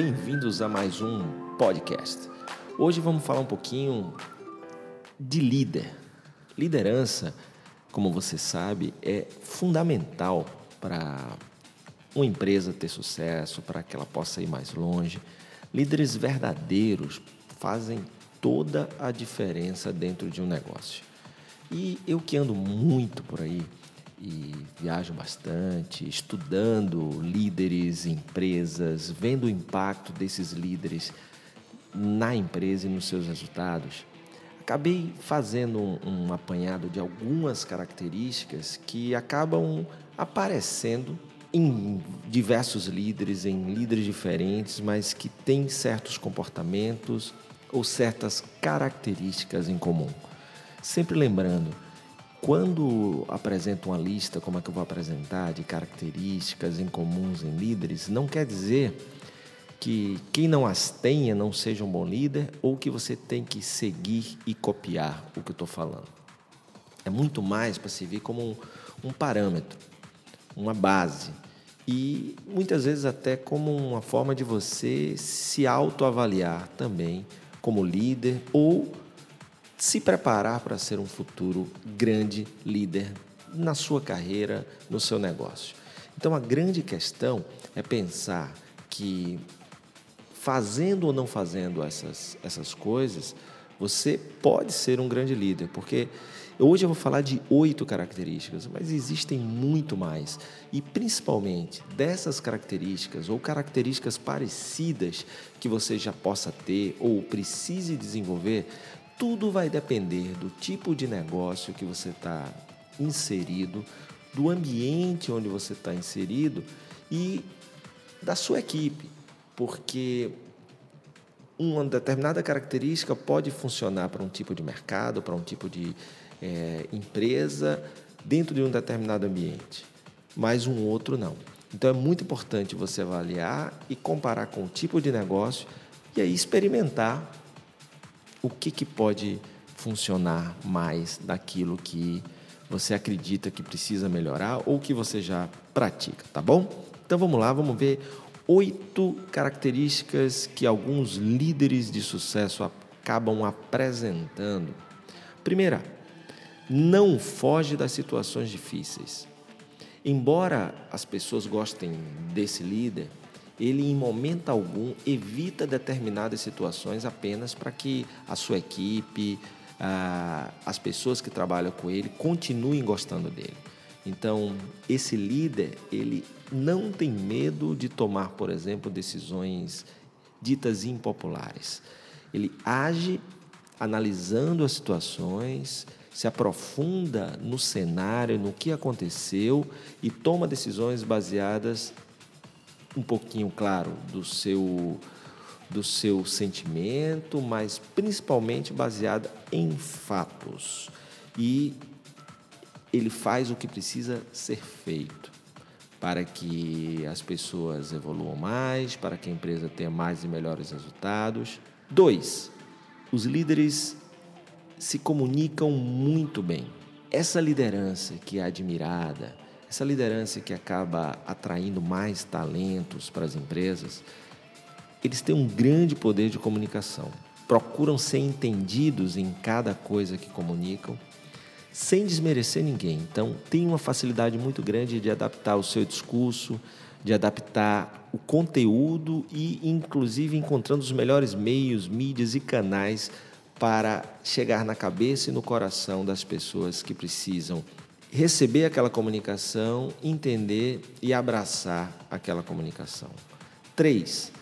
bem-vindos a mais um podcast. Hoje vamos falar um pouquinho de líder. Liderança, como você sabe, é fundamental para uma empresa ter sucesso, para que ela possa ir mais longe. Líderes verdadeiros fazem toda a diferença dentro de um negócio. E eu que ando muito por aí e viajo bastante, estudando líderes, empresas, vendo o impacto desses líderes na empresa e nos seus resultados, acabei fazendo um, um apanhado de algumas características que acabam aparecendo em diversos líderes, em líderes diferentes, mas que têm certos comportamentos ou certas características em comum. Sempre lembrando, quando apresento uma lista, como é que eu vou apresentar, de características em comuns em líderes, não quer dizer que quem não as tenha não seja um bom líder ou que você tem que seguir e copiar o que eu estou falando. É muito mais para servir como um, um parâmetro, uma base e muitas vezes até como uma forma de você se autoavaliar também como líder ou se preparar para ser um futuro grande líder na sua carreira, no seu negócio. Então a grande questão é pensar que fazendo ou não fazendo essas, essas coisas, você pode ser um grande líder, porque hoje eu vou falar de oito características, mas existem muito mais. E principalmente dessas características ou características parecidas que você já possa ter ou precise desenvolver, tudo vai depender do tipo de negócio que você está inserido, do ambiente onde você está inserido e da sua equipe porque uma determinada característica pode funcionar para um tipo de mercado, para um tipo de é, empresa, dentro de um determinado ambiente, mas um outro não. Então é muito importante você avaliar e comparar com o tipo de negócio e aí experimentar o que, que pode funcionar mais daquilo que você acredita que precisa melhorar ou que você já pratica, tá bom? Então vamos lá, vamos ver oito características que alguns líderes de sucesso acabam apresentando. Primeira, não foge das situações difíceis. Embora as pessoas gostem desse líder, ele em momento algum evita determinadas situações apenas para que a sua equipe, as pessoas que trabalham com ele continuem gostando dele. Então, esse líder, ele não tem medo de tomar, por exemplo, decisões ditas impopulares. Ele age analisando as situações, se aprofunda no cenário, no que aconteceu e toma decisões baseadas um pouquinho, claro, do seu do seu sentimento, mas principalmente baseada em fatos. E ele faz o que precisa ser feito para que as pessoas evoluam mais, para que a empresa tenha mais e melhores resultados. Dois, os líderes se comunicam muito bem. Essa liderança que é admirada, essa liderança que acaba atraindo mais talentos para as empresas, eles têm um grande poder de comunicação. Procuram ser entendidos em cada coisa que comunicam sem desmerecer ninguém. Então, tem uma facilidade muito grande de adaptar o seu discurso, de adaptar o conteúdo e, inclusive, encontrando os melhores meios, mídias e canais para chegar na cabeça e no coração das pessoas que precisam receber aquela comunicação, entender e abraçar aquela comunicação. Três,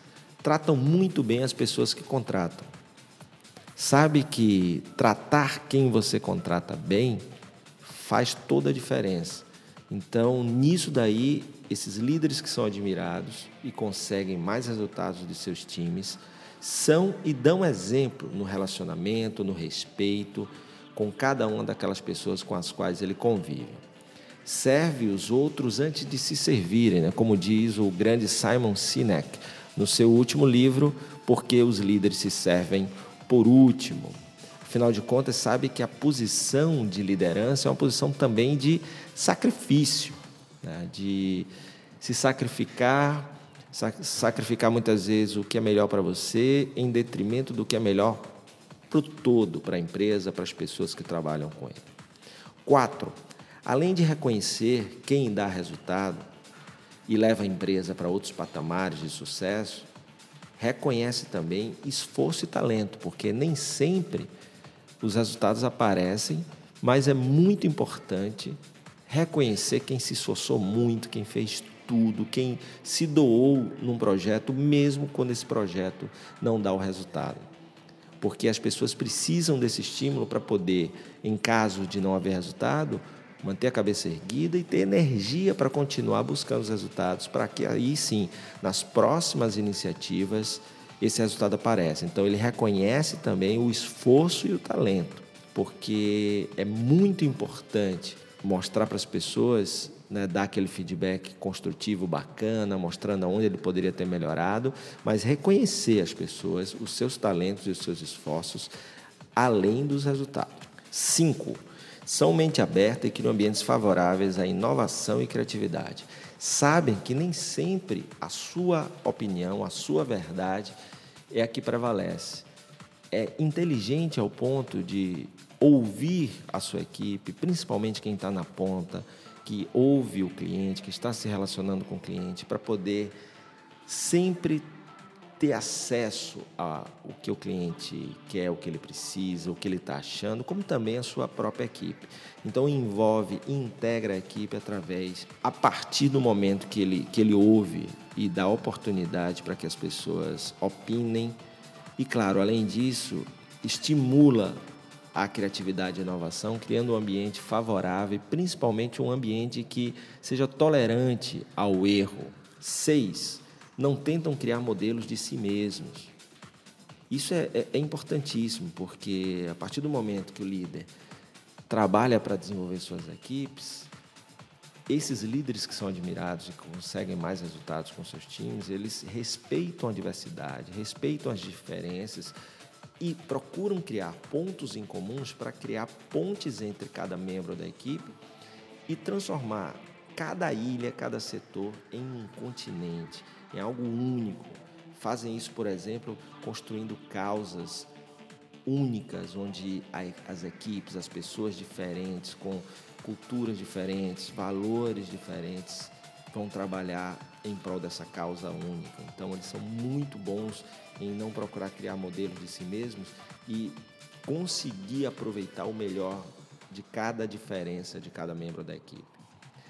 tratam muito bem as pessoas que contratam. Sabe que tratar quem você contrata bem faz toda a diferença. Então, nisso daí, esses líderes que são admirados e conseguem mais resultados de seus times são e dão exemplo no relacionamento, no respeito com cada uma daquelas pessoas com as quais ele convive. Serve os outros antes de se servirem, né? como diz o grande Simon Sinek no seu último livro, Porque os Líderes se Servem por último. Afinal de contas, sabe que a posição de liderança é uma posição também de sacrifício, né? de se sacrificar, sacrificar muitas vezes o que é melhor para você em detrimento do que é melhor para o todo, para a empresa, para as pessoas que trabalham com ele. Quatro, além de reconhecer quem dá resultado e leva a empresa para outros patamares de sucesso, reconhece também esforço e talento, porque nem sempre os resultados aparecem, mas é muito importante reconhecer quem se esforçou muito, quem fez tudo, quem se doou num projeto, mesmo quando esse projeto não dá o resultado. Porque as pessoas precisam desse estímulo para poder, em caso de não haver resultado, manter a cabeça erguida e ter energia para continuar buscando os resultados, para que aí sim, nas próximas iniciativas, esse resultado apareça. Então ele reconhece também o esforço e o talento, porque é muito importante mostrar para as pessoas, né, dar aquele feedback construtivo bacana, mostrando onde ele poderia ter melhorado, mas reconhecer as pessoas, os seus talentos e os seus esforços, além dos resultados. Cinco, são mente aberta e criam ambientes favoráveis à inovação e criatividade. Sabem que nem sempre a sua opinião, a sua verdade é a que prevalece. É inteligente ao ponto de ouvir a sua equipe, principalmente quem está na ponta, que ouve o cliente, que está se relacionando com o cliente, para poder sempre ter acesso ao que o cliente quer, o que ele precisa, o que ele está achando, como também a sua própria equipe. Então envolve e integra a equipe através, a partir do momento que ele, que ele ouve e dá oportunidade para que as pessoas opinem. E claro, além disso, estimula a criatividade e inovação, criando um ambiente favorável, principalmente um ambiente que seja tolerante ao erro. Seis, não tentam criar modelos de si mesmos. Isso é, é, é importantíssimo, porque a partir do momento que o líder trabalha para desenvolver suas equipes, esses líderes que são admirados e conseguem mais resultados com seus times, eles respeitam a diversidade, respeitam as diferenças, e procuram criar pontos em comuns para criar pontes entre cada membro da equipe e transformar cada ilha, cada setor em um continente, em algo único. Fazem isso, por exemplo, construindo causas únicas, onde as equipes, as pessoas diferentes, com culturas diferentes, valores diferentes, vão trabalhar em prol dessa causa única. Então, eles são muito bons em não procurar criar modelos de si mesmos e conseguir aproveitar o melhor de cada diferença de cada membro da equipe.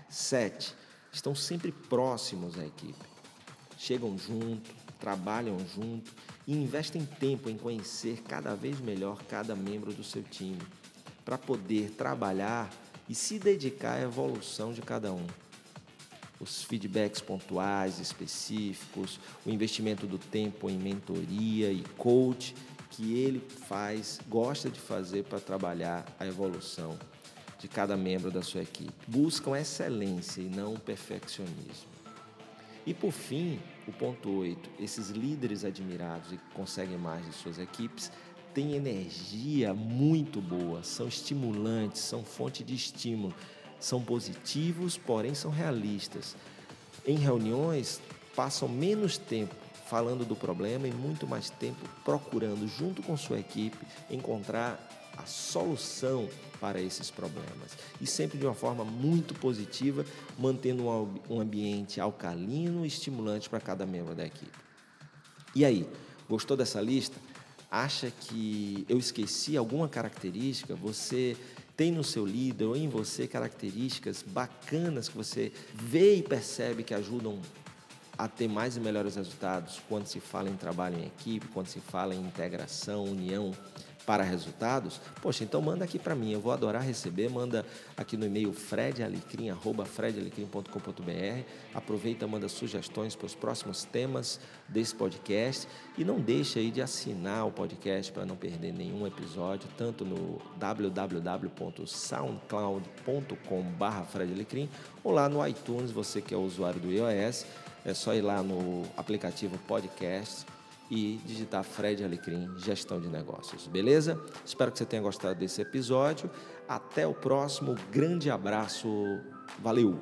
Sete, estão sempre próximos à equipe. Chegam junto, trabalham junto e investem tempo em conhecer cada vez melhor cada membro do seu time, para poder trabalhar e se dedicar à evolução de cada um os feedbacks pontuais, específicos, o investimento do tempo em mentoria e coach que ele faz, gosta de fazer para trabalhar a evolução de cada membro da sua equipe. Buscam excelência e não perfeccionismo. E por fim, o ponto 8, esses líderes admirados e que conseguem mais de suas equipes têm energia muito boa, são estimulantes, são fonte de estímulo são positivos, porém são realistas. Em reuniões, passam menos tempo falando do problema e muito mais tempo procurando, junto com sua equipe, encontrar a solução para esses problemas. E sempre de uma forma muito positiva, mantendo um ambiente alcalino e estimulante para cada membro da equipe. E aí, gostou dessa lista? Acha que eu esqueci alguma característica? Você tem no seu líder ou em você características bacanas que você vê e percebe que ajudam a ter mais e melhores resultados quando se fala em trabalho em equipe, quando se fala em integração, união para resultados, poxa, então manda aqui para mim, eu vou adorar receber, manda aqui no e-mail fredalecrim, arroba fredalecrim.com.br, aproveita, manda sugestões para os próximos temas desse podcast. E não deixa aí de assinar o podcast para não perder nenhum episódio, tanto no www.soundcloud.com barra ou lá no iTunes, você que é usuário do iOS, é só ir lá no aplicativo podcast e digitar Fred Alecrim, gestão de negócios. Beleza? Espero que você tenha gostado desse episódio. Até o próximo. Grande abraço. Valeu!